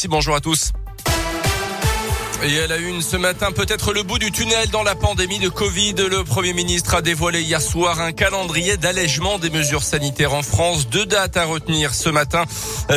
Alexis, bonjour à tous. Et elle a une ce matin peut-être le bout du tunnel dans la pandémie de Covid. Le Premier ministre a dévoilé hier soir un calendrier d'allègement des mesures sanitaires en France. Deux dates à retenir ce matin.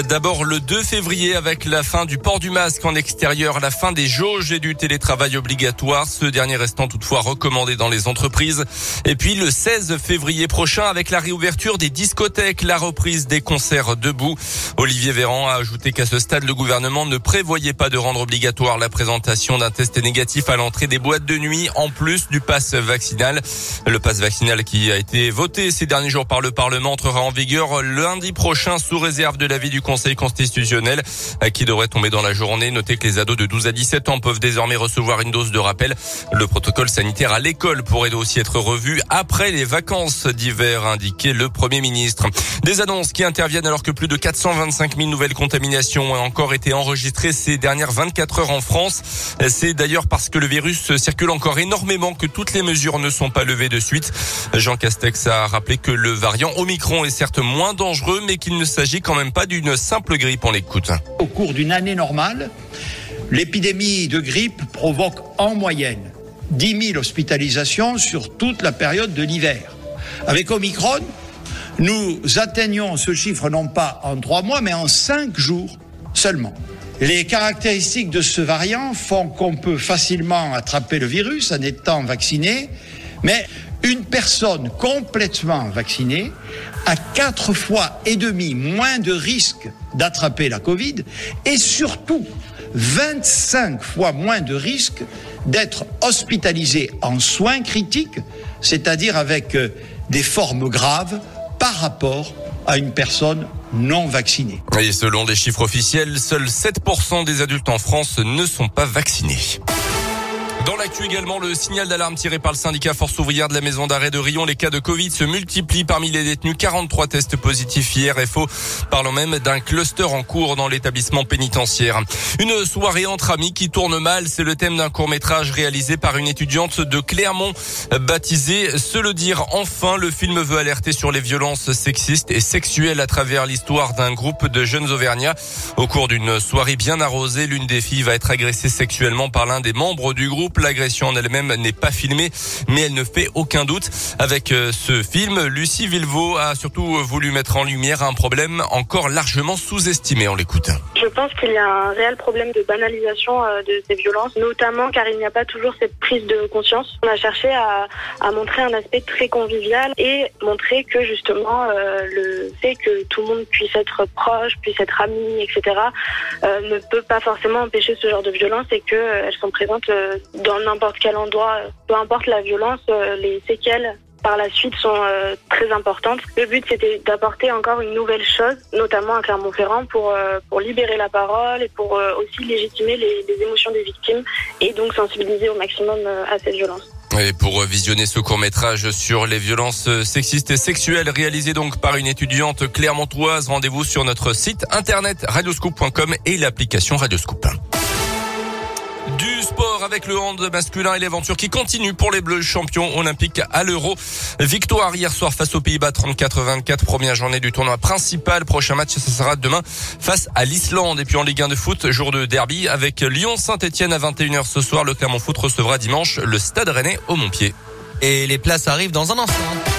D'abord le 2 février avec la fin du port du masque en extérieur, la fin des jauges et du télétravail obligatoire. Ce dernier restant toutefois recommandé dans les entreprises. Et puis le 16 février prochain avec la réouverture des discothèques, la reprise des concerts debout. Olivier Véran a ajouté qu'à ce stade, le gouvernement ne prévoyait pas de rendre obligatoire la présentation d'un test négatif à l'entrée des boîtes de nuit en plus du pass vaccinal. Le pass vaccinal qui a été voté ces derniers jours par le Parlement entrera en vigueur lundi prochain sous réserve de l'avis du Conseil constitutionnel qui devrait tomber dans la journée. Notez que les ados de 12 à 17 ans peuvent désormais recevoir une dose de rappel. Le protocole sanitaire à l'école pourrait aussi être revu après les vacances d'hiver, indiqué le Premier ministre. Des annonces qui interviennent alors que plus de 425 000 nouvelles contaminations ont encore été enregistrées ces dernières 24 heures en France. C'est d'ailleurs parce que le virus circule encore énormément que toutes les mesures ne sont pas levées de suite. Jean Castex a rappelé que le variant Omicron est certes moins dangereux, mais qu'il ne s'agit quand même pas d'une simple grippe. On l'écoute. Au cours d'une année normale, l'épidémie de grippe provoque en moyenne 10 000 hospitalisations sur toute la période de l'hiver. Avec Omicron, nous atteignons ce chiffre non pas en trois mois, mais en cinq jours seulement. Les caractéristiques de ce variant font qu'on peut facilement attraper le virus en étant vacciné, mais une personne complètement vaccinée a quatre fois et demi moins de risque d'attraper la Covid et surtout 25 fois moins de risque d'être hospitalisé en soins critiques, c'est-à-dire avec euh, des formes graves par rapport à une personne non vaccinés. Et selon des chiffres officiels, seuls 7% des adultes en France ne sont pas vaccinés. Dans l'actu également, le signal d'alarme tiré par le syndicat Force ouvrière de la maison d'arrêt de Rion. Les cas de Covid se multiplient parmi les détenus. 43 tests positifs hier. FO parlant même d'un cluster en cours dans l'établissement pénitentiaire. Une soirée entre amis qui tourne mal. C'est le thème d'un court métrage réalisé par une étudiante de Clermont baptisé Se le dire enfin. Le film veut alerter sur les violences sexistes et sexuelles à travers l'histoire d'un groupe de jeunes Auvergnats. Au cours d'une soirée bien arrosée, l'une des filles va être agressée sexuellement par l'un des membres du groupe. L'agression en elle-même n'est pas filmée, mais elle ne fait aucun doute. Avec euh, ce film, Lucie Villevaux a surtout voulu mettre en lumière un problème encore largement sous-estimé. On l'écoute. Je pense qu'il y a un réel problème de banalisation euh, de ces violences, notamment car il n'y a pas toujours cette prise de conscience. On a cherché à, montrer un aspect très convivial et montrer que justement euh, le fait que tout le monde puisse être proche, puisse être ami, etc., ne peut pas forcément empêcher ce genre de violence et qu'elles sont présentes dans n'importe quel endroit, peu importe la violence, euh, les séquelles par la suite sont euh, très importantes. Le but c'était d'apporter encore une nouvelle chose, notamment à Clermont-Ferrand, pour, euh, pour libérer la parole et pour aussi légitimer les, émotions des victimes et donc sensibiliser au maximum à cette violence. Et pour visionner ce court métrage sur les violences sexistes et sexuelles réalisé donc par une étudiante clermontoise, rendez-vous sur notre site internet radioscoop.com et l'application Radioscoop avec le hand masculin et l'aventure qui continue pour les Bleus champions olympiques à l'Euro. Victoire hier soir face aux Pays-Bas 34-24, première journée du tournoi principal. Prochain match, ce sera demain face à l'Islande. Et puis en Ligue 1 de foot, jour de derby avec Lyon-Saint-Etienne à 21h ce soir. Le Clermont Foot recevra dimanche le Stade Rennais au Montpied. Et les places arrivent dans un instant.